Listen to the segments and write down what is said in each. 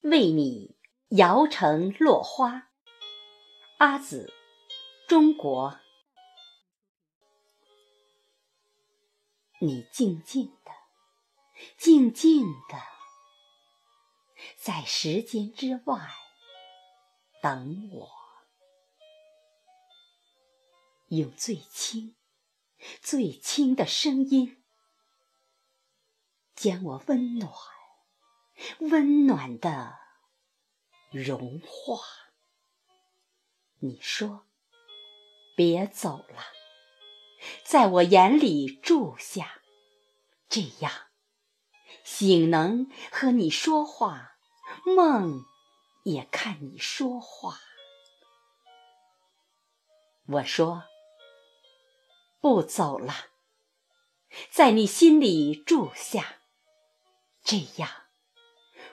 为你摇成落花。阿紫，中国。你静静的，静静的，在时间之外等我，用最轻、最轻的声音，将我温暖。温暖的融化。你说：“别走了，在我眼里住下，这样醒能和你说话，梦也看你说话。”我说：“不走了，在你心里住下，这样。”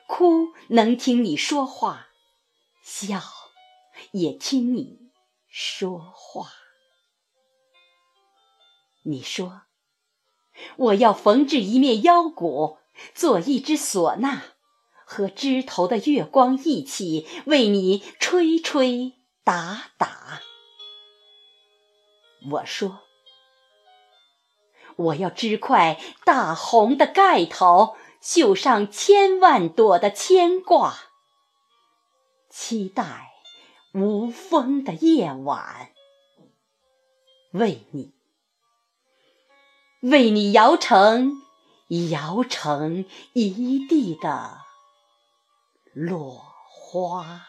哭能听你说话，笑也听你说话。你说我要缝制一面腰鼓，做一支唢呐，和枝头的月光一起为你吹吹打打。我说我要织块大红的盖头。绣上千万朵的牵挂，期待无风的夜晚，为你，为你摇成摇成一地的落花。